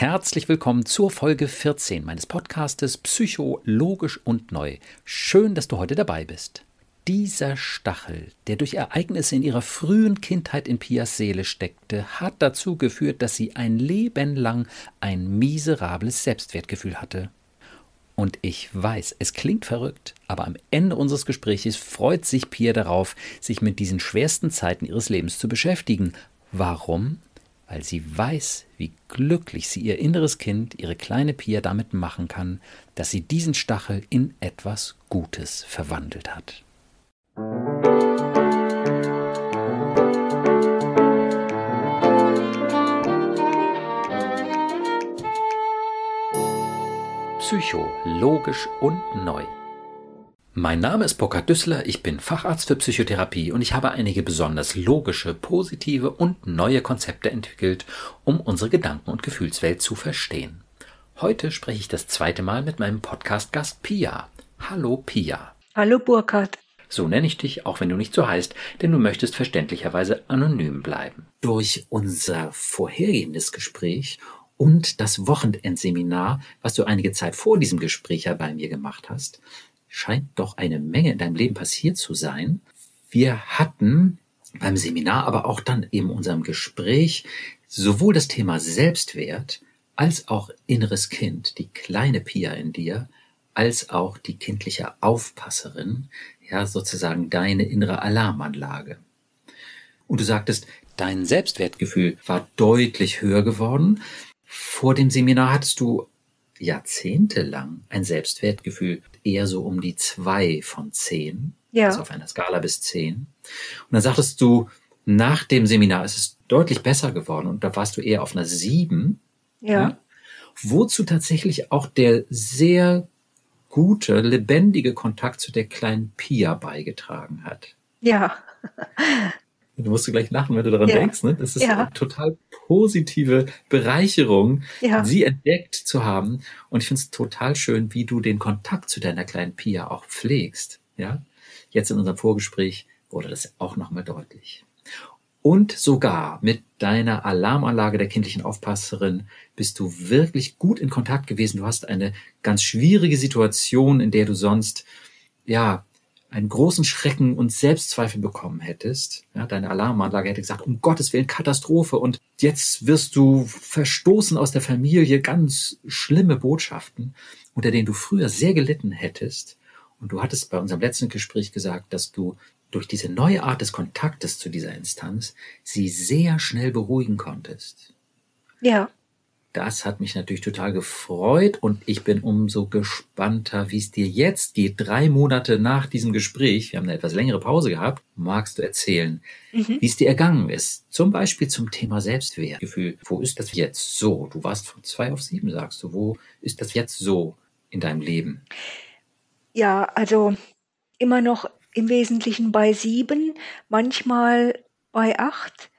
Herzlich willkommen zur Folge 14 meines Podcastes Psychologisch und Neu. Schön, dass du heute dabei bist. Dieser Stachel, der durch Ereignisse in ihrer frühen Kindheit in Pias Seele steckte, hat dazu geführt, dass sie ein Leben lang ein miserables Selbstwertgefühl hatte. Und ich weiß, es klingt verrückt, aber am Ende unseres Gesprächs freut sich Pia darauf, sich mit diesen schwersten Zeiten ihres Lebens zu beschäftigen. Warum? Weil sie weiß, wie glücklich sie ihr inneres Kind, ihre kleine Pia damit machen kann, dass sie diesen Stachel in etwas Gutes verwandelt hat. Psycho, logisch und neu. Mein Name ist Burkhard Düssler, ich bin Facharzt für Psychotherapie und ich habe einige besonders logische, positive und neue Konzepte entwickelt, um unsere Gedanken- und Gefühlswelt zu verstehen. Heute spreche ich das zweite Mal mit meinem Podcast-Gast Pia. Hallo Pia. Hallo Burkhard. So nenne ich dich, auch wenn du nicht so heißt, denn du möchtest verständlicherweise anonym bleiben. Durch unser vorhergehendes Gespräch und das Wochenendseminar, was du einige Zeit vor diesem Gespräch ja bei mir gemacht hast, scheint doch eine Menge in deinem Leben passiert zu sein. Wir hatten beim Seminar, aber auch dann in unserem Gespräch sowohl das Thema Selbstwert als auch inneres Kind, die kleine Pia in dir, als auch die kindliche Aufpasserin, ja, sozusagen deine innere Alarmanlage. Und du sagtest, dein Selbstwertgefühl war deutlich höher geworden. Vor dem Seminar hattest du jahrzehntelang ein Selbstwertgefühl eher so um die zwei von zehn. Ja. Also auf einer Skala bis zehn. Und dann sagtest du, nach dem Seminar ist es deutlich besser geworden und da warst du eher auf einer sieben. Ja. ja wozu tatsächlich auch der sehr gute, lebendige Kontakt zu der kleinen Pia beigetragen hat. Ja. Du musst gleich lachen, wenn du daran ja. denkst. Ne? Das ist ja. eine total positive Bereicherung, ja. sie entdeckt zu haben. Und ich finde es total schön, wie du den Kontakt zu deiner kleinen Pia auch pflegst. Ja, jetzt in unserem Vorgespräch wurde das auch nochmal deutlich. Und sogar mit deiner Alarmanlage der kindlichen Aufpasserin bist du wirklich gut in Kontakt gewesen. Du hast eine ganz schwierige Situation, in der du sonst, ja, einen großen Schrecken und Selbstzweifel bekommen hättest, ja, deine Alarmanlage hätte gesagt, um Gottes Willen Katastrophe und jetzt wirst du verstoßen aus der Familie, ganz schlimme Botschaften, unter denen du früher sehr gelitten hättest. Und du hattest bei unserem letzten Gespräch gesagt, dass du durch diese neue Art des Kontaktes zu dieser Instanz sie sehr schnell beruhigen konntest. Ja. Das hat mich natürlich total gefreut und ich bin umso gespannter, wie es dir jetzt geht. Drei Monate nach diesem Gespräch, wir haben eine etwas längere Pause gehabt, magst du erzählen, mhm. wie es dir ergangen ist. Zum Beispiel zum Thema Selbstwertgefühl. Wo ist das jetzt so? Du warst von zwei auf sieben, sagst du. Wo ist das jetzt so in deinem Leben? Ja, also immer noch im Wesentlichen bei sieben, manchmal bei acht,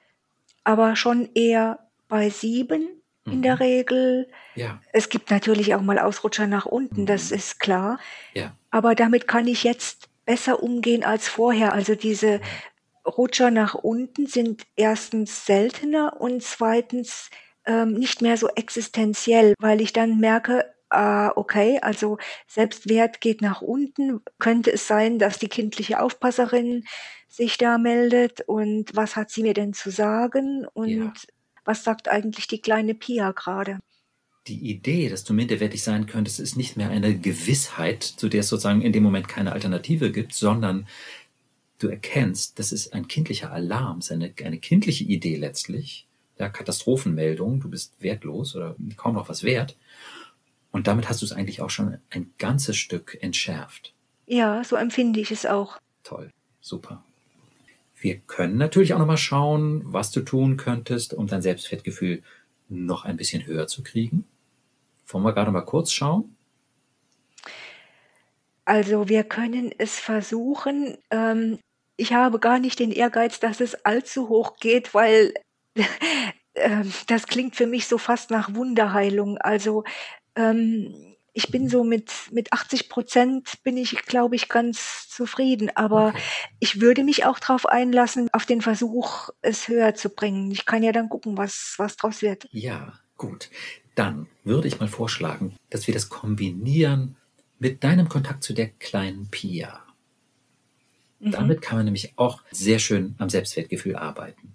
aber schon eher bei sieben in der mhm. Regel. Ja. Es gibt natürlich auch mal Ausrutscher nach unten, das mhm. ist klar. Ja. Aber damit kann ich jetzt besser umgehen als vorher. Also diese. Rutscher nach unten sind erstens seltener und zweitens ähm, nicht mehr so existenziell, weil ich dann merke, ah, okay, also Selbstwert geht nach unten. Könnte es sein, dass die kindliche Aufpasserin sich da meldet und was hat sie mir denn zu sagen? Und ja was sagt eigentlich die kleine Pia gerade? Die Idee, dass du minderwertig sein könntest, ist nicht mehr eine Gewissheit, zu der es sozusagen in dem Moment keine Alternative gibt, sondern du erkennst, das ist ein kindlicher Alarm, eine, eine kindliche Idee letztlich, ja, Katastrophenmeldung, du bist wertlos oder kaum noch was wert. Und damit hast du es eigentlich auch schon ein ganzes Stück entschärft. Ja, so empfinde ich es auch. Toll, super. Wir können natürlich auch nochmal schauen, was du tun könntest, um dein Selbstwertgefühl noch ein bisschen höher zu kriegen. Wollen wir gerade mal kurz schauen? Also wir können es versuchen. Ähm, ich habe gar nicht den Ehrgeiz, dass es allzu hoch geht, weil äh, das klingt für mich so fast nach Wunderheilung. Also ähm, ich bin so mit, mit 80 Prozent bin ich, glaube ich, ganz zufrieden. Aber okay. ich würde mich auch darauf einlassen, auf den Versuch, es höher zu bringen. Ich kann ja dann gucken, was, was draus wird. Ja, gut. dann würde ich mal vorschlagen, dass wir das kombinieren mit deinem Kontakt zu der kleinen Pia. Mhm. Damit kann man nämlich auch sehr schön am Selbstwertgefühl arbeiten.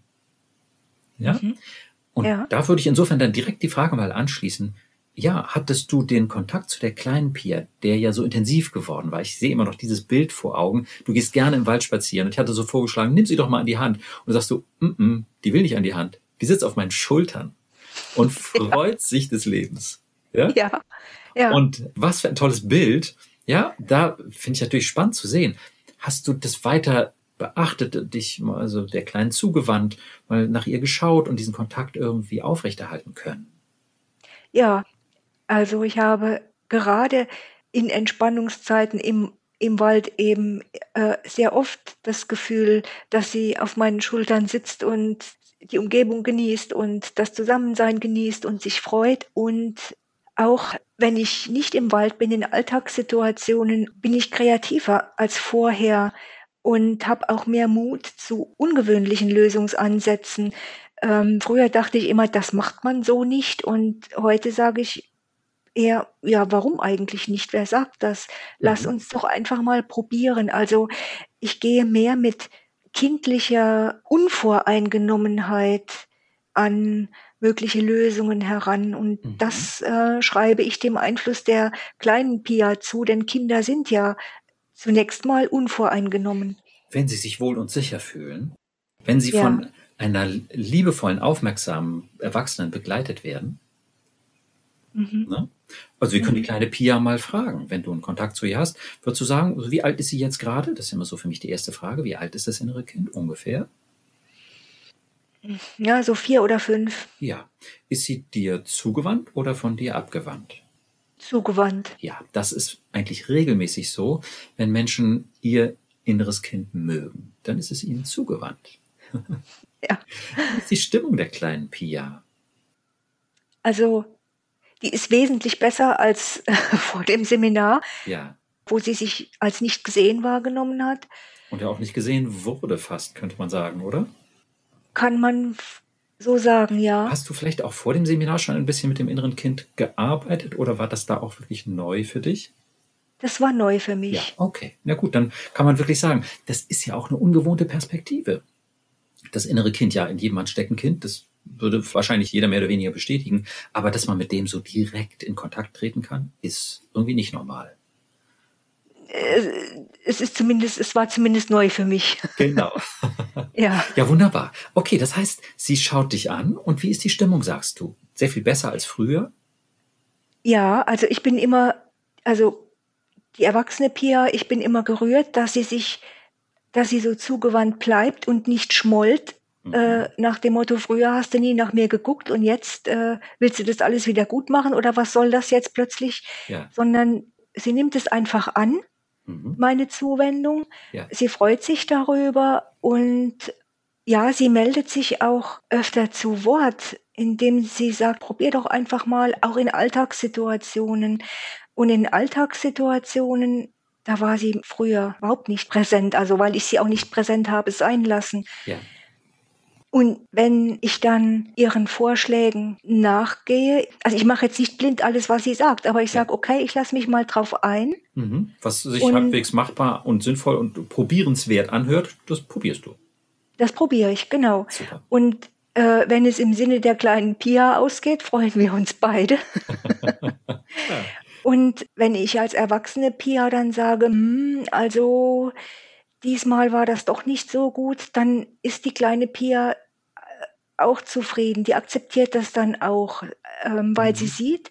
Ja? Mhm. Und ja. da würde ich insofern dann direkt die Frage mal anschließen. Ja, hattest du den Kontakt zu der kleinen Pia, der ja so intensiv geworden war? Ich sehe immer noch dieses Bild vor Augen. Du gehst gerne im Wald spazieren und ich hatte so vorgeschlagen, nimm sie doch mal an die Hand. Und sagst du, mm -mm, die will nicht an die Hand. Die sitzt auf meinen Schultern und freut ja. sich des Lebens. Ja? ja. ja. Und was für ein tolles Bild. Ja, da finde ich natürlich spannend zu sehen. Hast du das weiter beachtet, dich also der Kleinen zugewandt, mal nach ihr geschaut und diesen Kontakt irgendwie aufrechterhalten können? Ja, also ich habe gerade in Entspannungszeiten im im Wald eben äh, sehr oft das Gefühl, dass sie auf meinen Schultern sitzt und die Umgebung genießt und das Zusammensein genießt und sich freut. Und auch wenn ich nicht im Wald bin, in Alltagssituationen, bin ich kreativer als vorher und habe auch mehr Mut zu ungewöhnlichen Lösungsansätzen. Ähm, früher dachte ich immer, das macht man so nicht. Und heute sage ich eher, ja, warum eigentlich nicht? Wer sagt das? Lass mhm. uns doch einfach mal probieren. Also ich gehe mehr mit kindlicher Unvoreingenommenheit an mögliche Lösungen heran. Und mhm. das äh, schreibe ich dem Einfluss der kleinen Pia zu, denn Kinder sind ja zunächst mal unvoreingenommen. Wenn sie sich wohl und sicher fühlen, wenn sie ja. von einer liebevollen, aufmerksamen Erwachsenen begleitet werden, mhm. ne? Also wir können die kleine Pia mal fragen, wenn du einen Kontakt zu ihr hast. Würdest du sagen, wie alt ist sie jetzt gerade? Das ist immer so für mich die erste Frage. Wie alt ist das innere Kind ungefähr? Ja, so vier oder fünf. Ja. Ist sie dir zugewandt oder von dir abgewandt? Zugewandt. Ja, das ist eigentlich regelmäßig so, wenn Menschen ihr inneres Kind mögen. Dann ist es ihnen zugewandt. Ja. Wie ist die Stimmung der kleinen Pia? Also die ist wesentlich besser als vor dem Seminar, ja. wo sie sich als nicht gesehen wahrgenommen hat. Und ja auch nicht gesehen wurde fast, könnte man sagen, oder? Kann man so sagen, ja. Hast du vielleicht auch vor dem Seminar schon ein bisschen mit dem inneren Kind gearbeitet oder war das da auch wirklich neu für dich? Das war neu für mich. Ja, okay. Na gut, dann kann man wirklich sagen, das ist ja auch eine ungewohnte Perspektive. Das innere Kind, ja, in jedem Mann steckt ein Kind, das würde wahrscheinlich jeder mehr oder weniger bestätigen. Aber dass man mit dem so direkt in Kontakt treten kann, ist irgendwie nicht normal. Äh, es ist zumindest, es war zumindest neu für mich. Genau. ja. Ja, wunderbar. Okay, das heißt, sie schaut dich an und wie ist die Stimmung, sagst du? Sehr viel besser als früher? Ja, also ich bin immer, also die erwachsene Pia, ich bin immer gerührt, dass sie sich, dass sie so zugewandt bleibt und nicht schmollt, äh, mhm. nach dem Motto, früher hast du nie nach mir geguckt und jetzt äh, willst du das alles wieder gut machen oder was soll das jetzt plötzlich? Ja. Sondern sie nimmt es einfach an, mhm. meine Zuwendung. Ja. Sie freut sich darüber und ja, sie meldet sich auch öfter zu Wort, indem sie sagt, probier doch einfach mal, auch in Alltagssituationen. Und in Alltagssituationen, da war sie früher überhaupt nicht präsent, also weil ich sie auch nicht präsent habe sein lassen. Ja. Und wenn ich dann ihren Vorschlägen nachgehe, also ich mache jetzt nicht blind alles, was sie sagt, aber ich sage, okay, ich lasse mich mal drauf ein. Mhm. Was sich und, halbwegs machbar und sinnvoll und probierenswert anhört, das probierst du. Das probiere ich, genau. Super. Und äh, wenn es im Sinne der kleinen Pia ausgeht, freuen wir uns beide. ja. Und wenn ich als erwachsene Pia dann sage, hm, also diesmal war das doch nicht so gut, dann ist die kleine Pia auch zufrieden. Die akzeptiert das dann auch, ähm, weil mhm. sie sieht,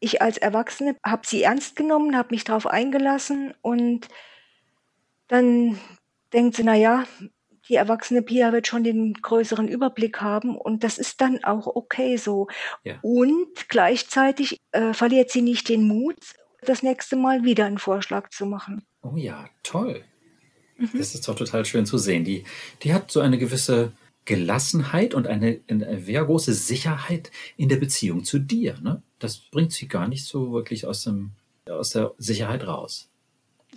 ich als Erwachsene habe sie ernst genommen, habe mich darauf eingelassen und dann denkt sie, na ja, die erwachsene Pia wird schon den größeren Überblick haben und das ist dann auch okay so. Ja. Und gleichzeitig äh, verliert sie nicht den Mut, das nächste Mal wieder einen Vorschlag zu machen. Oh ja, toll. Mhm. Das ist doch total schön zu sehen. Die, die hat so eine gewisse Gelassenheit und eine, eine sehr große Sicherheit in der Beziehung zu dir. Ne? Das bringt sie gar nicht so wirklich aus, dem, aus der Sicherheit raus.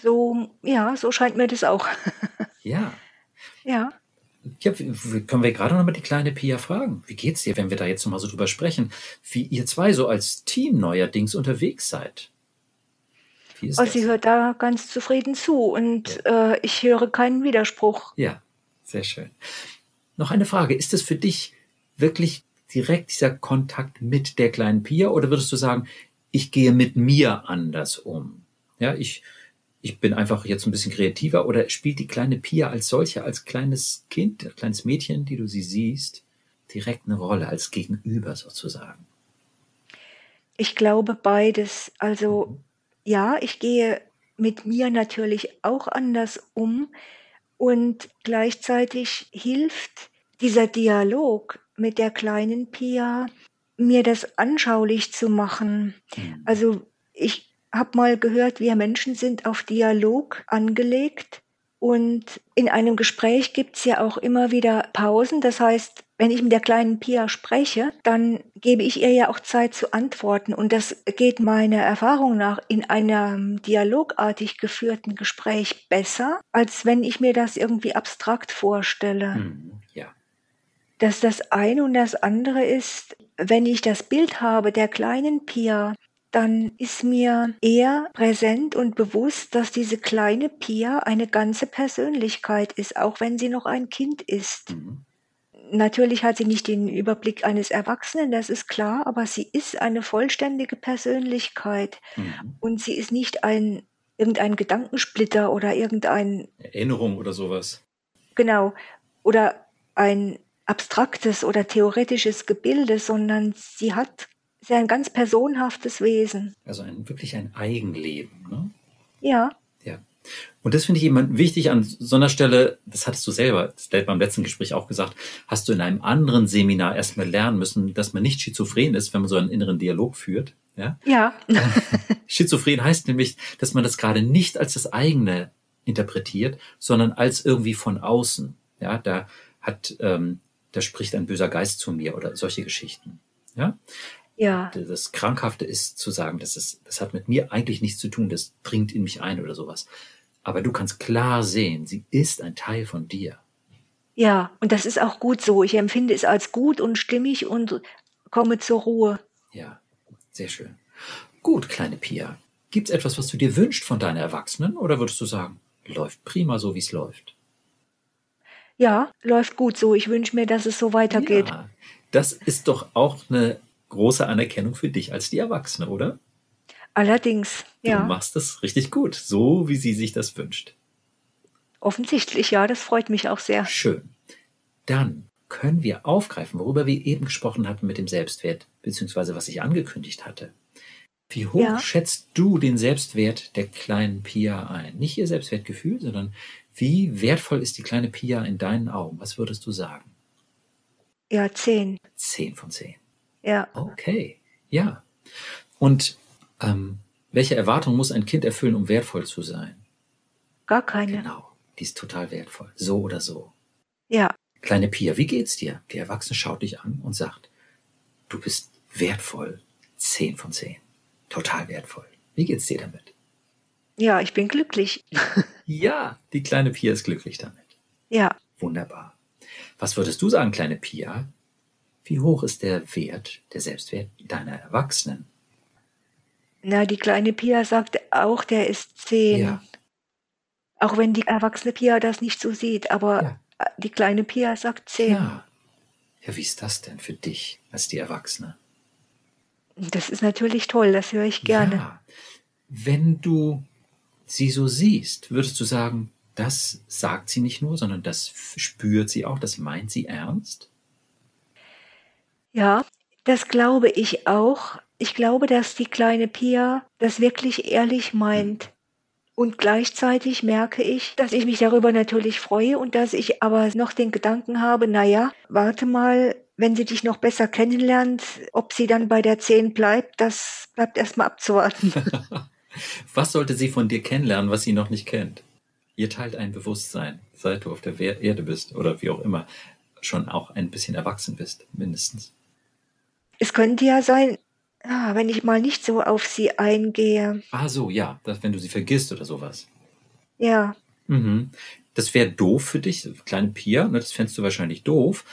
So, ja, so scheint mir das auch. ja. Ja. ja, können wir gerade noch mal die kleine Pia fragen. Wie geht's dir, wenn wir da jetzt noch mal so drüber sprechen, wie ihr zwei so als Team neuerdings unterwegs seid? Wie ist oh, das? Sie hört da ganz zufrieden zu und ja. äh, ich höre keinen Widerspruch. Ja, sehr schön. Noch eine Frage. Ist es für dich wirklich direkt dieser Kontakt mit der kleinen Pia oder würdest du sagen, ich gehe mit mir anders um? Ja, ich, ich bin einfach jetzt ein bisschen kreativer oder spielt die kleine Pia als solche, als kleines Kind, als kleines Mädchen, die du sie siehst, direkt eine Rolle als Gegenüber sozusagen? Ich glaube beides. Also mhm. ja, ich gehe mit mir natürlich auch anders um und gleichzeitig hilft dieser Dialog mit der kleinen Pia, mir das anschaulich zu machen. Mhm. Also ich habe mal gehört, wir Menschen sind auf Dialog angelegt und in einem Gespräch gibt's ja auch immer wieder Pausen. Das heißt, wenn ich mit der kleinen Pia spreche, dann gebe ich ihr ja auch Zeit zu antworten. Und das geht meiner Erfahrung nach in einem dialogartig geführten Gespräch besser, als wenn ich mir das irgendwie abstrakt vorstelle. Mhm, ja. Dass das eine und das andere ist, wenn ich das Bild habe der kleinen Pia, dann ist mir eher präsent und bewusst, dass diese kleine Pia eine ganze Persönlichkeit ist, auch wenn sie noch ein Kind ist. Mhm. Natürlich hat sie nicht den Überblick eines Erwachsenen, das ist klar, aber sie ist eine vollständige Persönlichkeit mhm. und sie ist nicht ein irgendein Gedankensplitter oder irgendein Erinnerung oder sowas. Genau, oder ein abstraktes oder theoretisches Gebilde, sondern sie hat ja ein ganz personhaftes Wesen. Also ein, wirklich ein Eigenleben. Ne? Ja. Ja. Und das finde ich immer wichtig an so einer Stelle, das hattest du selber beim letzten Gespräch auch gesagt, hast du in einem anderen Seminar erstmal lernen müssen, dass man nicht schizophren ist, wenn man so einen inneren Dialog führt. Ja. ja. schizophren heißt nämlich, dass man das gerade nicht als das eigene interpretiert, sondern als irgendwie von außen. Ja, da hat, ähm, da spricht ein böser Geist zu mir oder solche Geschichten. Ja. Ja. Das Krankhafte ist zu sagen, das, ist, das hat mit mir eigentlich nichts zu tun, das dringt in mich ein oder sowas. Aber du kannst klar sehen, sie ist ein Teil von dir. Ja, und das ist auch gut so. Ich empfinde es als gut und stimmig und komme zur Ruhe. Ja, sehr schön. Gut, kleine Pia. Gibt es etwas, was du dir wünschst von deinen Erwachsenen oder würdest du sagen, läuft prima so, wie es läuft? Ja, läuft gut so. Ich wünsche mir, dass es so weitergeht. Ja, das ist doch auch eine große Anerkennung für dich als die Erwachsene, oder? Allerdings, ja. Du machst das richtig gut, so wie sie sich das wünscht. Offensichtlich, ja, das freut mich auch sehr. Schön. Dann können wir aufgreifen, worüber wir eben gesprochen hatten mit dem Selbstwert, beziehungsweise was ich angekündigt hatte. Wie hoch ja. schätzt du den Selbstwert der kleinen Pia ein? Nicht ihr Selbstwertgefühl, sondern wie wertvoll ist die kleine Pia in deinen Augen? Was würdest du sagen? Ja, zehn. Zehn von zehn. Ja. Okay, ja. Und ähm, welche Erwartung muss ein Kind erfüllen, um wertvoll zu sein? Gar keine. Genau, die ist total wertvoll, so oder so. Ja. Kleine Pia, wie geht's dir? Die Erwachsene schaut dich an und sagt, du bist wertvoll, zehn von zehn, total wertvoll. Wie geht's dir damit? Ja, ich bin glücklich. ja, die kleine Pia ist glücklich damit. Ja. Wunderbar. Was würdest du sagen, kleine Pia? Wie hoch ist der Wert, der Selbstwert deiner Erwachsenen? Na, die kleine Pia sagt auch, der ist zehn. Ja. Auch wenn die erwachsene Pia das nicht so sieht, aber ja. die kleine Pia sagt zehn. Ja. ja, wie ist das denn für dich als die Erwachsene? Das ist natürlich toll, das höre ich gerne. Ja. Wenn du sie so siehst, würdest du sagen, das sagt sie nicht nur, sondern das spürt sie auch, das meint sie ernst? Ja, das glaube ich auch. Ich glaube, dass die kleine Pia das wirklich ehrlich meint. Und gleichzeitig merke ich, dass ich mich darüber natürlich freue und dass ich aber noch den Gedanken habe, naja, warte mal, wenn sie dich noch besser kennenlernt, ob sie dann bei der 10 bleibt, das bleibt erstmal abzuwarten. was sollte sie von dir kennenlernen, was sie noch nicht kennt? Ihr teilt ein Bewusstsein, seit du auf der Erde bist oder wie auch immer, schon auch ein bisschen erwachsen bist, mindestens. Es könnte ja sein, ah, wenn ich mal nicht so auf sie eingehe. Ah, so, ja, dass, wenn du sie vergisst oder sowas. Ja. Mhm. Das wäre doof für dich, kleine Pia, ne, das fändest du wahrscheinlich doof.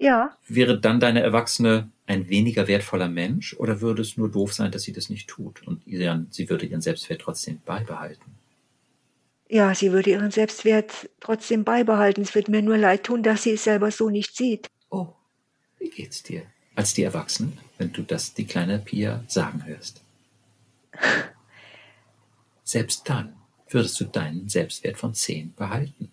Ja. Wäre dann deine Erwachsene ein weniger wertvoller Mensch oder würde es nur doof sein, dass sie das nicht tut und sie würde ihren Selbstwert trotzdem beibehalten? Ja, sie würde ihren Selbstwert trotzdem beibehalten. Es wird mir nur leid tun, dass sie es selber so nicht sieht. Oh, wie geht's dir als die Erwachsene, wenn du das die kleine Pia sagen hörst? Selbst dann würdest du deinen Selbstwert von 10 behalten.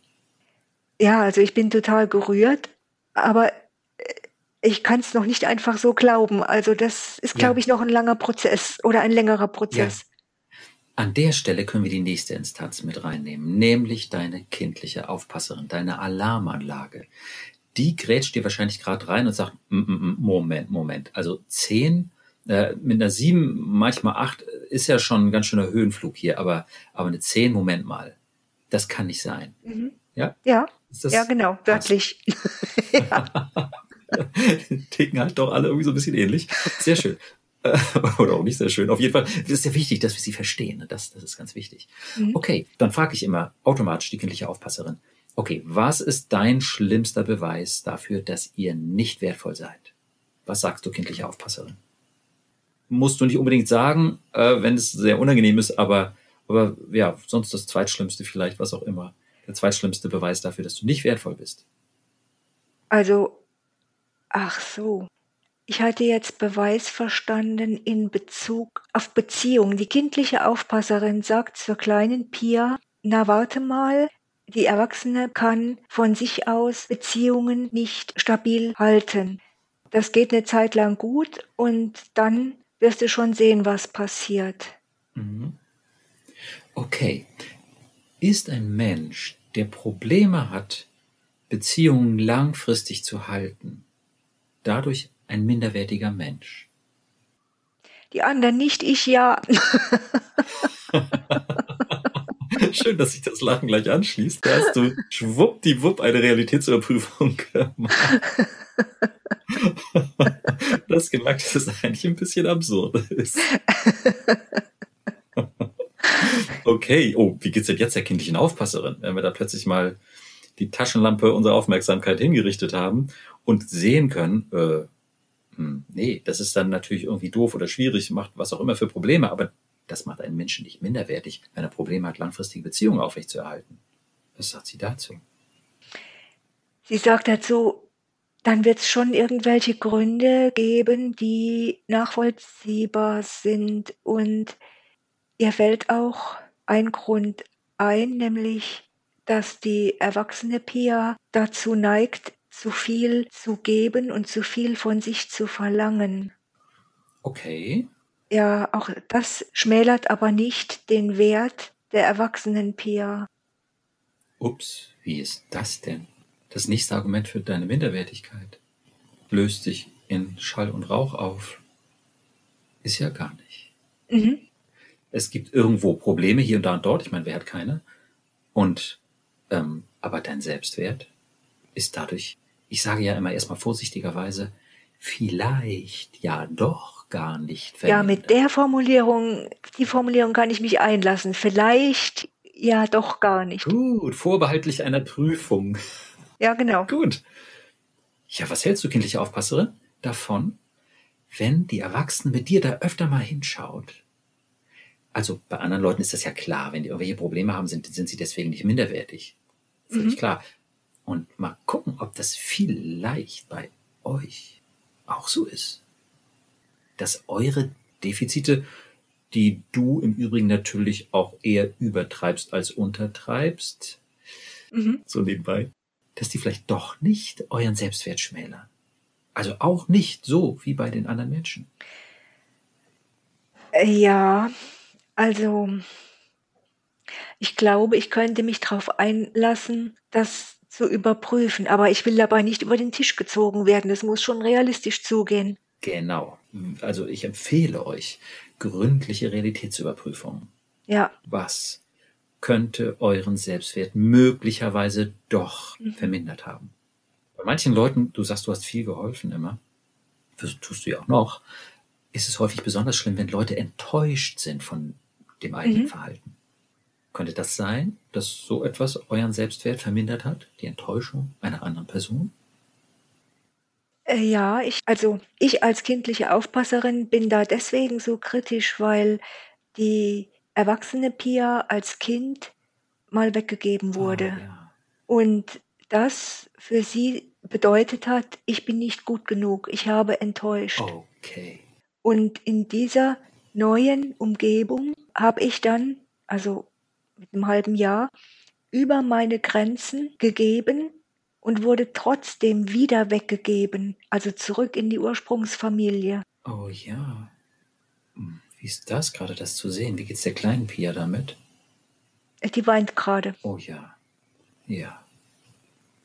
Ja, also ich bin total gerührt, aber äh, ich kann es noch nicht einfach so glauben. Also das ist, glaube ja. ich, noch ein langer Prozess oder ein längerer Prozess. Ja. An der Stelle können wir die nächste Instanz mit reinnehmen, nämlich deine kindliche Aufpasserin, deine Alarmanlage. Die grätscht dir wahrscheinlich gerade rein und sagt, Moment, Moment, also 10 äh, mit einer 7, manchmal 8 ist ja schon ein ganz schöner Höhenflug hier, aber, aber eine 10, Moment mal, das kann nicht sein. Mhm. Ja? Ja, ja genau, wörtlich. Ticken halt doch alle irgendwie so ein bisschen ähnlich. Sehr schön. Oder auch nicht sehr schön. Auf jeden Fall ist es ja wichtig, dass wir sie verstehen. Ne? Das, das ist ganz wichtig. Mhm. Okay, dann frage ich immer automatisch die kindliche Aufpasserin. Okay, was ist dein schlimmster Beweis dafür, dass ihr nicht wertvoll seid? Was sagst du, kindliche Aufpasserin? Musst du nicht unbedingt sagen, äh, wenn es sehr unangenehm ist, aber, aber ja, sonst das Zweitschlimmste vielleicht, was auch immer der zweitschlimmste Beweis dafür, dass du nicht wertvoll bist? Also, ach so. Ich hatte jetzt Beweis verstanden in Bezug auf Beziehungen. Die kindliche Aufpasserin sagt zur kleinen Pia, na warte mal, die Erwachsene kann von sich aus Beziehungen nicht stabil halten. Das geht eine Zeit lang gut und dann wirst du schon sehen, was passiert. Mhm. Okay, ist ein Mensch, der Probleme hat, Beziehungen langfristig zu halten, dadurch ein minderwertiger Mensch? Die anderen nicht, ich ja. Schön, dass sich das Lachen gleich anschließt. Da hast du schwuppdiwupp eine Realitätsüberprüfung gemacht. Das gemerkt, dass es eigentlich ein bisschen absurd ist. Okay, oh, wie geht's denn jetzt der kindlichen Aufpasserin, wenn wir da plötzlich mal die Taschenlampe unserer Aufmerksamkeit hingerichtet haben und sehen können, äh, hm, nee, das ist dann natürlich irgendwie doof oder schwierig, macht was auch immer für Probleme, aber das macht einen Menschen nicht minderwertig, wenn er Probleme hat, langfristige Beziehungen aufrechtzuerhalten. Was sagt sie dazu? Sie sagt dazu, dann wird es schon irgendwelche Gründe geben, die nachvollziehbar sind und Ihr fällt auch ein Grund ein, nämlich dass die erwachsene Pia dazu neigt, zu viel zu geben und zu viel von sich zu verlangen. Okay. Ja, auch das schmälert aber nicht den Wert der erwachsenen Pia. Ups, wie ist das denn? Das nächste Argument für deine Minderwertigkeit löst sich in Schall und Rauch auf. Ist ja gar nicht. Mhm es gibt irgendwo Probleme hier und da und dort. Ich meine, wer hat keine? Und ähm, aber dein Selbstwert ist dadurch, ich sage ja immer erstmal vorsichtigerweise, vielleicht ja doch gar nicht verändert. Ja, mit der Formulierung, die Formulierung kann ich mich einlassen. Vielleicht ja doch gar nicht. Gut, vorbehaltlich einer Prüfung. Ja, genau. Gut. Ja, was hältst du, kindliche Aufpasserin, davon, wenn die Erwachsene mit dir da öfter mal hinschaut also bei anderen Leuten ist das ja klar, wenn die irgendwelche Probleme haben, sind, sind sie deswegen nicht minderwertig. Völlig mhm. klar. Und mal gucken, ob das vielleicht bei euch auch so ist. Dass eure Defizite, die du im Übrigen natürlich auch eher übertreibst als untertreibst, mhm. so nebenbei, dass die vielleicht doch nicht euren Selbstwert schmälern. Also auch nicht so wie bei den anderen Menschen. Ja, also, ich glaube, ich könnte mich darauf einlassen, das zu überprüfen, aber ich will dabei nicht über den Tisch gezogen werden. Es muss schon realistisch zugehen. Genau. Also ich empfehle euch gründliche Realitätsüberprüfungen. Ja. Was könnte euren Selbstwert möglicherweise doch mhm. vermindert haben? Bei manchen Leuten, du sagst, du hast viel geholfen immer, das tust du ja auch noch, ist es häufig besonders schlimm, wenn Leute enttäuscht sind von dem eigenen mhm. Verhalten. Könnte das sein, dass so etwas euren Selbstwert vermindert hat? Die Enttäuschung einer anderen Person? Äh, ja, ich also, ich als kindliche Aufpasserin bin da deswegen so kritisch, weil die erwachsene Pia als Kind mal weggegeben wurde. Oh, ja. Und das für sie bedeutet hat, ich bin nicht gut genug, ich habe enttäuscht. Okay. Und in dieser neuen Umgebung habe ich dann, also mit einem halben Jahr, über meine Grenzen gegeben und wurde trotzdem wieder weggegeben, also zurück in die Ursprungsfamilie. Oh ja. Hm, wie ist das gerade, das zu sehen? Wie geht's der kleinen Pia damit? Die weint gerade. Oh ja. Ja.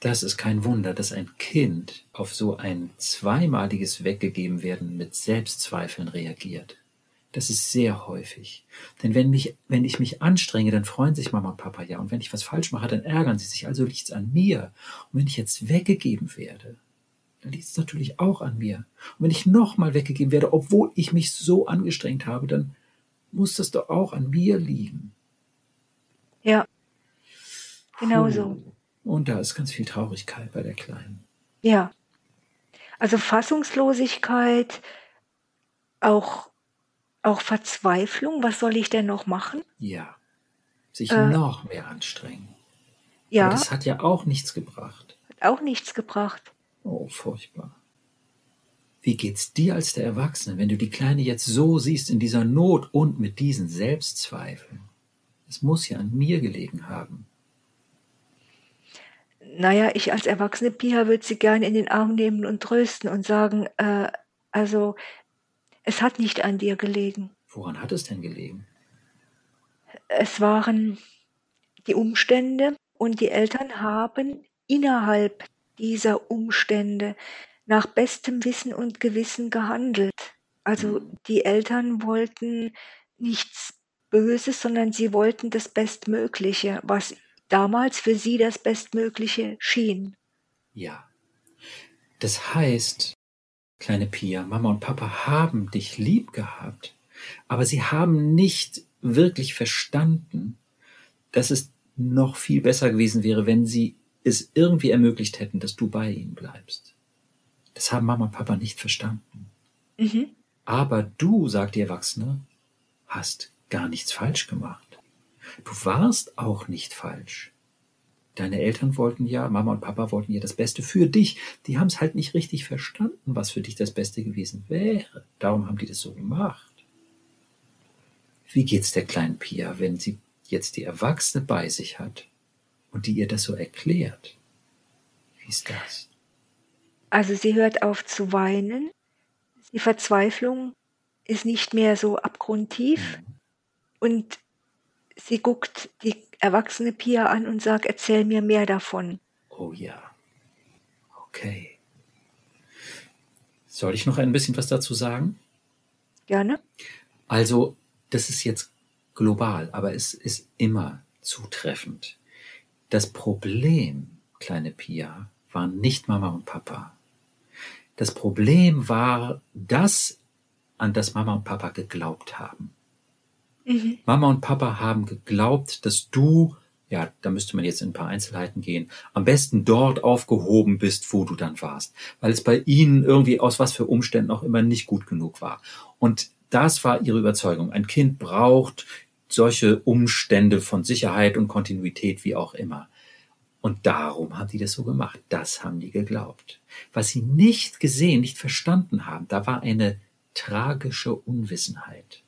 Das ist kein Wunder, dass ein Kind auf so ein zweimaliges Weggegeben werden mit Selbstzweifeln reagiert. Das ist sehr häufig. Denn wenn, mich, wenn ich mich anstrenge, dann freuen sich Mama und Papa ja. Und wenn ich was falsch mache, dann ärgern sie sich. Also liegt es an mir. Und wenn ich jetzt weggegeben werde, dann liegt es natürlich auch an mir. Und wenn ich nochmal weggegeben werde, obwohl ich mich so angestrengt habe, dann muss das doch auch an mir liegen. Ja, genau so. Und da ist ganz viel Traurigkeit bei der Kleinen. Ja, also Fassungslosigkeit, auch auch Verzweiflung, was soll ich denn noch machen? Ja, sich äh, noch mehr anstrengen. Ja. Aber das hat ja auch nichts gebracht. Hat auch nichts gebracht. Oh, furchtbar. Wie geht's dir als der Erwachsene, wenn du die Kleine jetzt so siehst in dieser Not und mit diesen Selbstzweifeln? Es muss ja an mir gelegen haben. Naja, ich als erwachsene Pia würde sie gerne in den Arm nehmen und trösten und sagen, äh, also es hat nicht an dir gelegen. Woran hat es denn gelegen? Es waren die Umstände und die Eltern haben innerhalb dieser Umstände nach bestem Wissen und Gewissen gehandelt. Also mhm. die Eltern wollten nichts Böses, sondern sie wollten das Bestmögliche, was damals für sie das Bestmögliche schien. Ja. Das heißt, Kleine Pia, Mama und Papa haben dich lieb gehabt, aber sie haben nicht wirklich verstanden, dass es noch viel besser gewesen wäre, wenn sie es irgendwie ermöglicht hätten, dass du bei ihnen bleibst. Das haben Mama und Papa nicht verstanden. Mhm. Aber du, sagt die Erwachsene, hast gar nichts falsch gemacht. Du warst auch nicht falsch. Deine Eltern wollten ja, Mama und Papa wollten ja das Beste für dich. Die haben es halt nicht richtig verstanden, was für dich das Beste gewesen wäre. Darum haben die das so gemacht. Wie geht's der kleinen Pia, wenn sie jetzt die Erwachsene bei sich hat und die ihr das so erklärt? Wie ist das? Also sie hört auf zu weinen. Die Verzweiflung ist nicht mehr so abgrundtief. Mhm. Und sie guckt die erwachsene Pia an und sagt, erzähl mir mehr davon. Oh ja. Okay. Soll ich noch ein bisschen was dazu sagen? Gerne. Also, das ist jetzt global, aber es ist immer zutreffend. Das Problem, kleine Pia, waren nicht Mama und Papa. Das Problem war das, an das Mama und Papa geglaubt haben. Mhm. Mama und Papa haben geglaubt, dass du, ja, da müsste man jetzt in ein paar Einzelheiten gehen, am besten dort aufgehoben bist, wo du dann warst, weil es bei ihnen irgendwie aus was für Umständen auch immer nicht gut genug war. Und das war ihre Überzeugung. Ein Kind braucht solche Umstände von Sicherheit und Kontinuität, wie auch immer. Und darum haben die das so gemacht. Das haben die geglaubt. Was sie nicht gesehen, nicht verstanden haben, da war eine tragische Unwissenheit.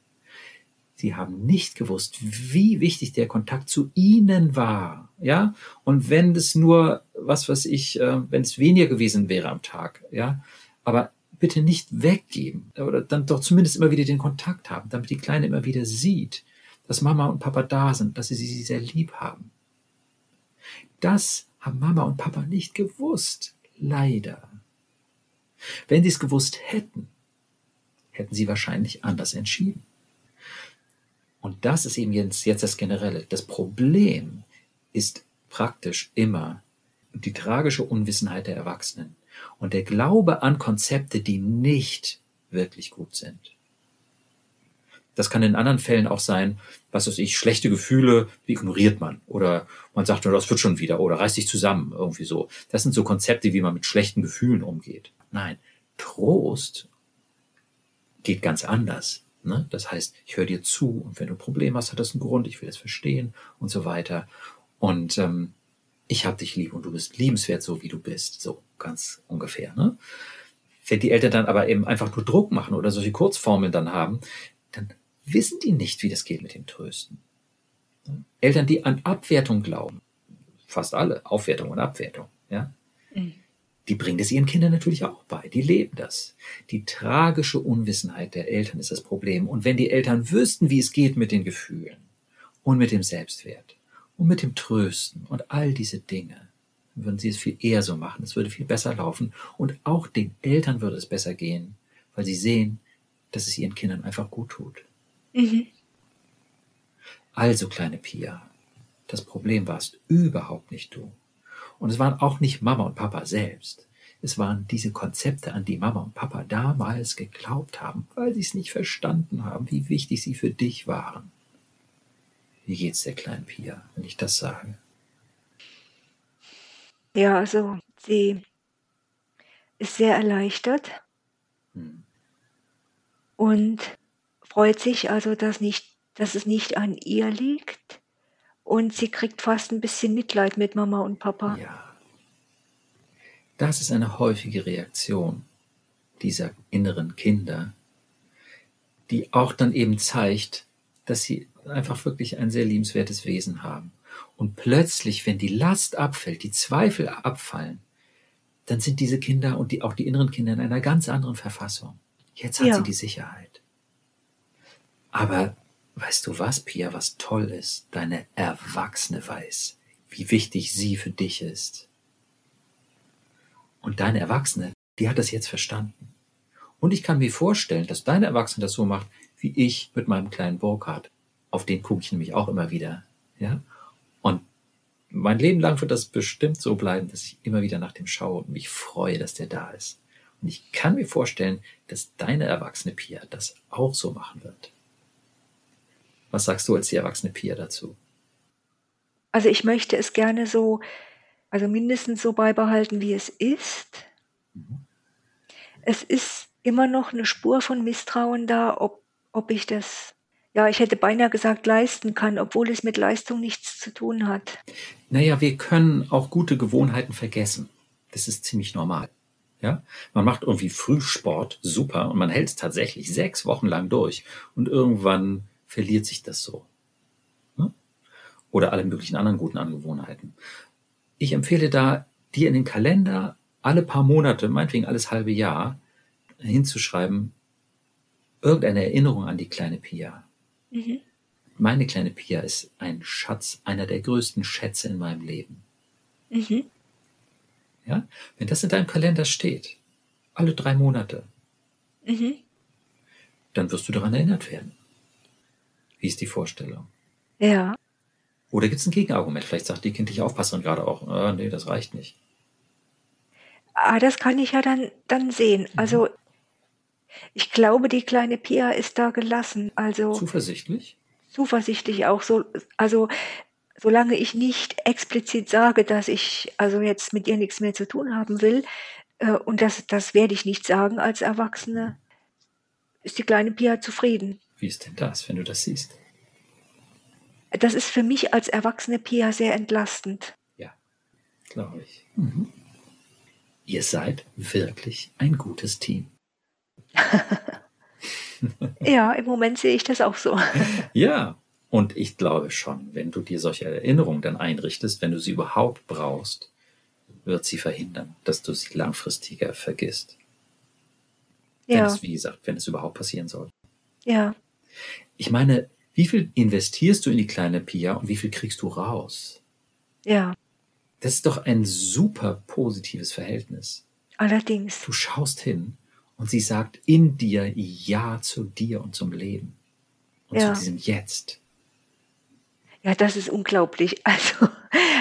Sie haben nicht gewusst, wie wichtig der Kontakt zu ihnen war. Ja, und wenn es nur, was weiß ich, äh, wenn es weniger gewesen wäre am Tag, ja, aber bitte nicht weggeben oder dann doch zumindest immer wieder den Kontakt haben, damit die Kleine immer wieder sieht, dass Mama und Papa da sind, dass sie sie sehr lieb haben. Das haben Mama und Papa nicht gewusst, leider. Wenn sie es gewusst hätten, hätten sie wahrscheinlich anders entschieden. Und das ist eben jetzt, jetzt das Generelle. Das Problem ist praktisch immer die tragische Unwissenheit der Erwachsenen und der Glaube an Konzepte, die nicht wirklich gut sind. Das kann in anderen Fällen auch sein, was weiß ich, schlechte Gefühle, die ignoriert man. Oder man sagt, das wird schon wieder, oder reißt sich zusammen, irgendwie so. Das sind so Konzepte, wie man mit schlechten Gefühlen umgeht. Nein, Trost geht ganz anders. Ne? Das heißt, ich höre dir zu und wenn du ein Problem hast, hat das einen Grund, ich will es verstehen und so weiter. Und ähm, ich habe dich lieb und du bist liebenswert, so wie du bist. So ganz ungefähr. Ne? Wenn die Eltern dann aber eben einfach nur Druck machen oder solche Kurzformeln dann haben, dann wissen die nicht, wie das geht mit dem Trösten. Eltern, die an Abwertung glauben, fast alle, Aufwertung und Abwertung, ja, mhm. Die bringen es ihren Kindern natürlich auch bei. Die leben das. Die tragische Unwissenheit der Eltern ist das Problem. Und wenn die Eltern wüssten, wie es geht mit den Gefühlen und mit dem Selbstwert und mit dem Trösten und all diese Dinge, dann würden sie es viel eher so machen. Es würde viel besser laufen. Und auch den Eltern würde es besser gehen, weil sie sehen, dass es ihren Kindern einfach gut tut. Mhm. Also, kleine Pia, das Problem warst überhaupt nicht du. Und es waren auch nicht Mama und Papa selbst. Es waren diese Konzepte, an die Mama und Papa damals geglaubt haben, weil sie es nicht verstanden haben, wie wichtig sie für dich waren. Wie geht's der kleinen Pia, wenn ich das sage? Ja, also sie ist sehr erleichtert. Hm und freut sich also, dass, nicht, dass es nicht an ihr liegt. Und sie kriegt fast ein bisschen Mitleid mit Mama und Papa. Ja. Das ist eine häufige Reaktion dieser inneren Kinder, die auch dann eben zeigt, dass sie einfach wirklich ein sehr liebenswertes Wesen haben. Und plötzlich, wenn die Last abfällt, die Zweifel abfallen, dann sind diese Kinder und die, auch die inneren Kinder in einer ganz anderen Verfassung. Jetzt hat ja. sie die Sicherheit. Aber weißt du was, Pia, was toll ist? Deine Erwachsene weiß, wie wichtig sie für dich ist. Und deine Erwachsene, die hat das jetzt verstanden. Und ich kann mir vorstellen, dass deine Erwachsene das so macht, wie ich mit meinem kleinen Burkhardt. Auf den gucke ich nämlich auch immer wieder. Ja? Und mein Leben lang wird das bestimmt so bleiben, dass ich immer wieder nach dem schaue und mich freue, dass der da ist. Und ich kann mir vorstellen, dass deine erwachsene Pia das auch so machen wird. Was sagst du als die erwachsene Pia dazu? Also ich möchte es gerne so, also mindestens so beibehalten, wie es ist. Mhm. Es ist immer noch eine Spur von Misstrauen da, ob, ob ich das, ja, ich hätte beinahe gesagt, leisten kann, obwohl es mit Leistung nichts zu tun hat. Naja, wir können auch gute Gewohnheiten vergessen. Das ist ziemlich normal. Ja, man macht irgendwie Frühsport, super, und man hält es tatsächlich sechs Wochen lang durch und irgendwann verliert sich das so. Ne? Oder alle möglichen anderen guten Angewohnheiten. Ich empfehle da, dir in den Kalender alle paar Monate, meinetwegen alles halbe Jahr, hinzuschreiben, irgendeine Erinnerung an die kleine Pia. Mhm. Meine kleine Pia ist ein Schatz, einer der größten Schätze in meinem Leben. Mhm. Ja? Wenn das in deinem Kalender steht, alle drei Monate, mhm. dann wirst du daran erinnert werden. Wie ist die Vorstellung? Ja. Oder gibt es ein Gegenargument? Vielleicht sagt die kindliche Aufpasserin gerade auch, ah, nee, das reicht nicht. Ah, das kann ich ja dann, dann sehen. Mhm. Also ich glaube, die kleine Pia ist da gelassen. Also zuversichtlich. Zuversichtlich auch so. Also solange ich nicht explizit sage, dass ich also jetzt mit ihr nichts mehr zu tun haben will, äh, und das, das werde ich nicht sagen als Erwachsene, ist die kleine Pia zufrieden. Wie ist denn das, wenn du das siehst? Das ist für mich als erwachsene Pia sehr entlastend. Ja, glaube ich. Mhm. Ihr seid wirklich ein gutes Team. ja, im Moment sehe ich das auch so. ja, und ich glaube schon, wenn du dir solche Erinnerungen dann einrichtest, wenn du sie überhaupt brauchst, wird sie verhindern, dass du sie langfristiger vergisst. Ja. Wenn es, wie gesagt, wenn es überhaupt passieren soll. Ja. Ich meine, wie viel investierst du in die kleine Pia und wie viel kriegst du raus? Ja. Das ist doch ein super positives Verhältnis. Allerdings. Du schaust hin und sie sagt in dir Ja zu dir und zum Leben. Und ja. zu diesem Jetzt. Ja, das ist unglaublich. Also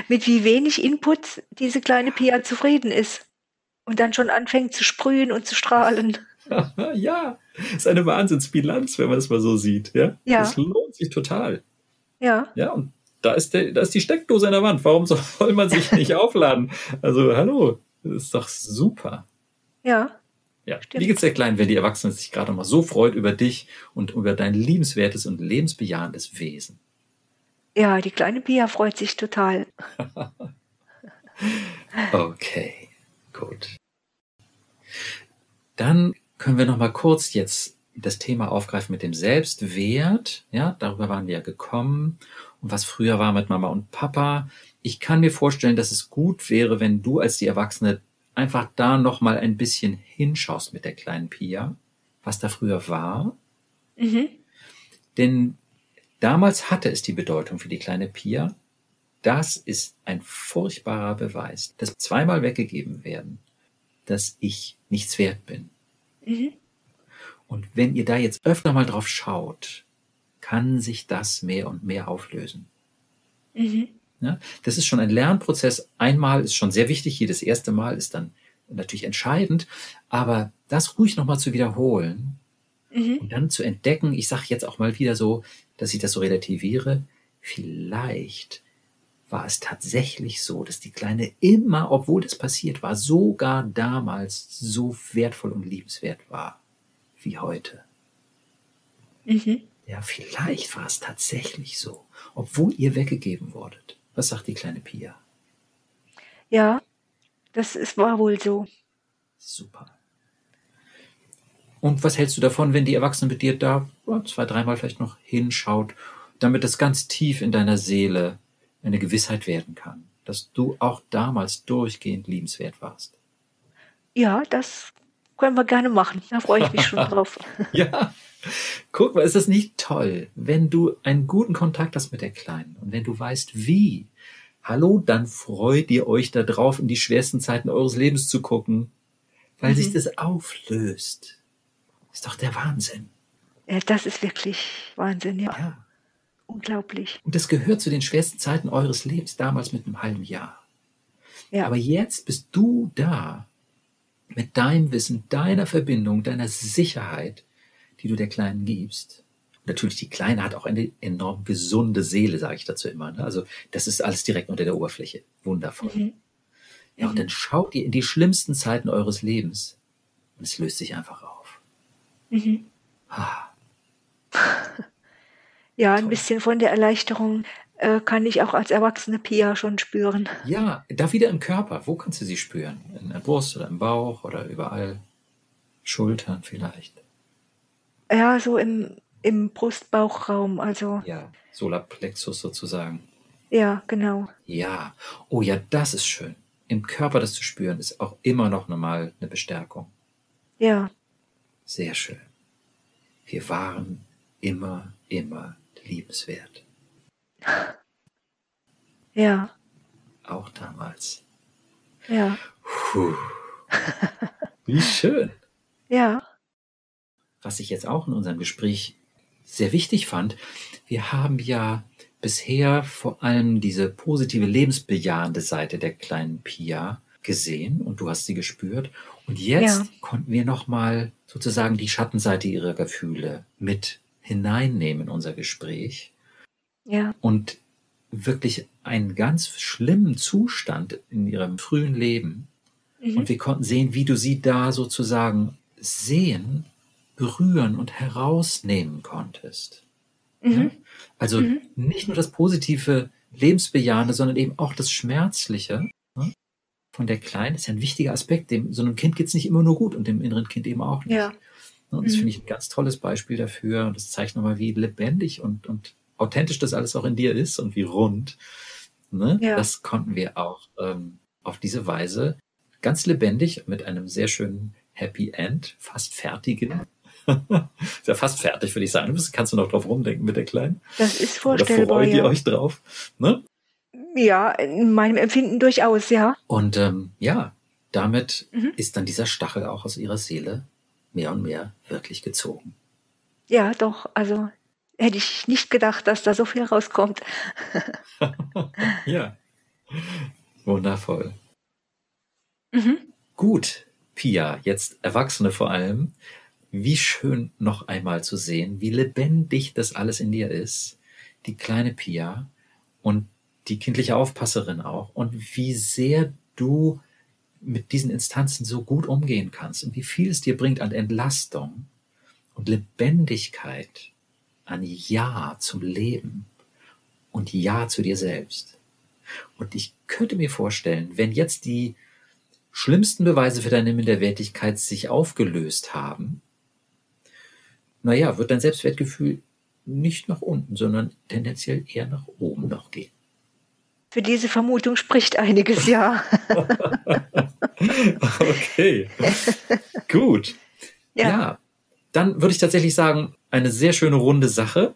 mit wie wenig Input diese kleine Pia zufrieden ist und dann schon anfängt zu sprühen und zu strahlen. ja, ist eine Wahnsinnsbilanz, wenn man das mal so sieht. Ja, Ja. das lohnt sich total. Ja, Ja, und da ist, der, da ist die Steckdose an der Wand. Warum soll man sich nicht aufladen? Also, hallo, das ist doch super. ja. Ja. Stimmt. Wie geht's der Kleinen, wenn die Erwachsene sich gerade mal so freut über dich und über dein liebenswertes und lebensbejahendes Wesen? Ja, die kleine Pia freut sich total. Okay, gut. Dann können wir noch mal kurz jetzt das Thema aufgreifen mit dem Selbstwert. Ja, darüber waren wir ja gekommen. Und was früher war mit Mama und Papa. Ich kann mir vorstellen, dass es gut wäre, wenn du als die Erwachsene einfach da noch mal ein bisschen hinschaust mit der kleinen Pia, was da früher war. Mhm. Denn damals hatte es die Bedeutung für die kleine Pia. Das ist ein furchtbarer Beweis, dass zweimal weggegeben werden, dass ich nichts wert bin. Mhm. Und wenn ihr da jetzt öfter mal drauf schaut, kann sich das mehr und mehr auflösen. Mhm. Ja, das ist schon ein Lernprozess. Einmal ist schon sehr wichtig, jedes erste Mal ist dann natürlich entscheidend, aber das ruhig nochmal zu wiederholen Mhm. und dann zu entdecken, ich sage jetzt auch mal wieder so, dass ich das so relativiere, vielleicht war es tatsächlich so, dass die Kleine immer, obwohl das passiert war, sogar damals so wertvoll und liebenswert war wie heute. Mhm. Ja, vielleicht war es tatsächlich so, obwohl ihr weggegeben wurdet. Was sagt die kleine Pia? Ja, das ist, war wohl so. Super. Und was hältst du davon, wenn die Erwachsene mit dir da zwei, dreimal vielleicht noch hinschaut, damit das ganz tief in deiner Seele eine Gewissheit werden kann, dass du auch damals durchgehend liebenswert warst? Ja, das können wir gerne machen. Da freue ich mich schon drauf. Ja, guck mal, ist das nicht toll, wenn du einen guten Kontakt hast mit der Kleinen und wenn du weißt, wie. Hallo, dann freut ihr euch da drauf, in die schwersten Zeiten eures Lebens zu gucken, weil Mhm. sich das auflöst. Ist doch der Wahnsinn. Ja, das ist wirklich Wahnsinn, ja. Ja. Unglaublich. Und das gehört zu den schwersten Zeiten eures Lebens, damals mit einem halben Jahr. Ja. Aber jetzt bist du da mit deinem Wissen, deiner Verbindung, deiner Sicherheit, die du der Kleinen gibst. Und natürlich, die Kleine hat auch eine enorm gesunde Seele, sage ich dazu immer. Ne? Also das ist alles direkt unter der Oberfläche. Wundervoll. Mhm. Ja, und dann schaut ihr in die schlimmsten Zeiten eures Lebens und es löst sich einfach auf. Mhm. Ah, Ja, ein Toll. bisschen von der Erleichterung äh, kann ich auch als erwachsene Pia schon spüren. Ja, da wieder im Körper. Wo kannst du sie spüren? In der Brust oder im Bauch oder überall? Schultern vielleicht. Ja, so im, im Brustbauchraum. Also, Ja, Solarplexus sozusagen. ja, genau. Ja, oh ja, das ist schön. Im Körper das zu spüren, ist auch immer noch normal eine Bestärkung. Ja, Sehr schön. Wir waren immer, immer liebenswert. ja, Auch damals. ja, Puh. Wie schön. ja. Was ich jetzt auch in unserem Gespräch sehr wichtig fand, wir haben ja bisher vor allem diese positive lebensbejahende Seite der kleinen Pia gesehen und du hast sie gespürt. Und jetzt Ja. konnten wir nochmal sozusagen die Schattenseite ihrer Gefühle mit hineinnehmen in unser Gespräch Ja, und wirklich einen ganz schlimmen Zustand in ihrem frühen Leben. mhm. Und wir konnten sehen, wie du sie da sozusagen sehen, berühren und herausnehmen konntest. Ja? Mhm. Also Mhm. nicht nur das positive, lebensbejahende, sondern eben auch das Schmerzliche ne? von der Kleinen ist ja ein wichtiger Aspekt. Dem so einem Kind geht's nicht immer nur gut und dem inneren Kind eben auch nicht. ja? Und das Mhm. finde ich ein ganz tolles Beispiel dafür. Und das zeigt nochmal, wie lebendig und, und authentisch das alles auch in dir ist und wie rund. Ne? Ja. Das konnten wir auch ähm, auf diese Weise ganz lebendig mit einem sehr schönen Happy End, fast fertigen. ist ja fast fertig, würde ich sagen. Du kannst du noch drauf rumdenken mit der Kleinen? das ist Oder vorstellbar. freut ihr Ja. euch drauf? Ne? ja, in meinem Empfinden durchaus, ja. Und ähm, ja, damit Mhm. ist dann dieser Stachel auch aus ihrer Seele mehr und mehr wirklich gezogen. Ja, doch. Also hätte ich nicht gedacht, dass da so viel rauskommt. ja. Wundervoll. Mhm. Gut, Pia, jetzt Erwachsene vor allem. wie schön noch einmal zu sehen, wie lebendig das alles in dir ist. Die kleine Pia und die kindliche Aufpasserin auch. Und wie sehr du mit diesen Instanzen so gut umgehen kannst und wie viel es dir bringt an Entlastung und Lebendigkeit, an Ja zum Leben und Ja zu dir selbst. Und ich könnte mir vorstellen, wenn jetzt die schlimmsten Beweise für deine Minderwertigkeit sich aufgelöst haben, naja, wird dein Selbstwertgefühl nicht nach unten, sondern tendenziell eher nach oben noch gehen. Für diese Vermutung spricht einiges, ja. okay. Gut. Ja. ja. Dann würde ich tatsächlich sagen, eine sehr schöne runde Sache.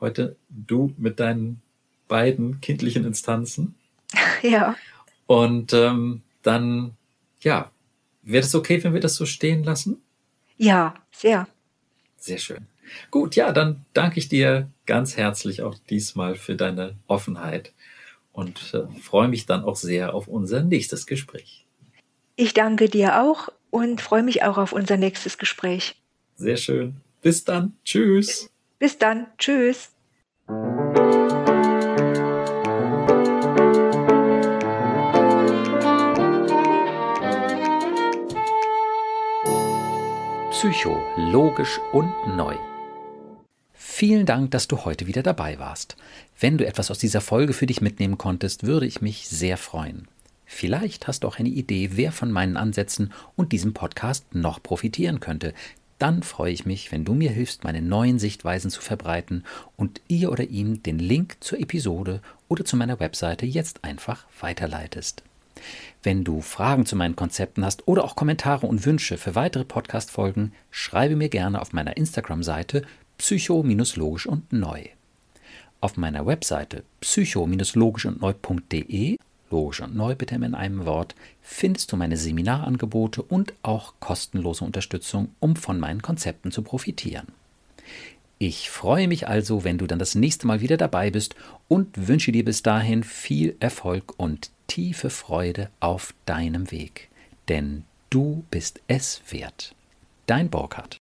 Heute du mit deinen beiden kindlichen Instanzen. Ja. Und ähm, dann, ja, wäre es okay, wenn wir das so stehen lassen? Ja, sehr. Sehr schön. Gut, ja, dann danke ich dir ganz herzlich auch diesmal für deine Offenheit und äh, freue mich dann auch sehr auf unser nächstes Gespräch. Ich danke dir auch und freue mich auch auf unser nächstes Gespräch. Sehr schön. Bis dann. Tschüss. Bis dann. Tschüss. Psycho, logisch und neu. Vielen Dank, dass du heute wieder dabei warst. Wenn du etwas aus dieser Folge für dich mitnehmen konntest, würde ich mich sehr freuen. Vielleicht hast du auch eine Idee, wer von meinen Ansätzen und diesem Podcast noch profitieren könnte. Dann freue ich mich, wenn du mir hilfst, meine neuen Sichtweisen zu verbreiten und ihr oder ihm den Link zur Episode oder zu meiner Webseite jetzt einfach weiterleitest. Wenn du Fragen zu meinen Konzepten hast oder auch Kommentare und Wünsche für weitere Podcast-Folgen, schreibe mir gerne auf meiner Instagram-Seite psycho-logisch und neu. Auf meiner Webseite psycho-logisch und neu.de, logisch und neu bitte in einem Wort, findest du meine Seminarangebote und auch kostenlose Unterstützung, um von meinen Konzepten zu profitieren. Ich freue mich also, wenn du dann das nächste Mal wieder dabei bist und wünsche dir bis dahin viel Erfolg und tiefe Freude auf deinem Weg. Denn du bist es wert. Dein Burkhard.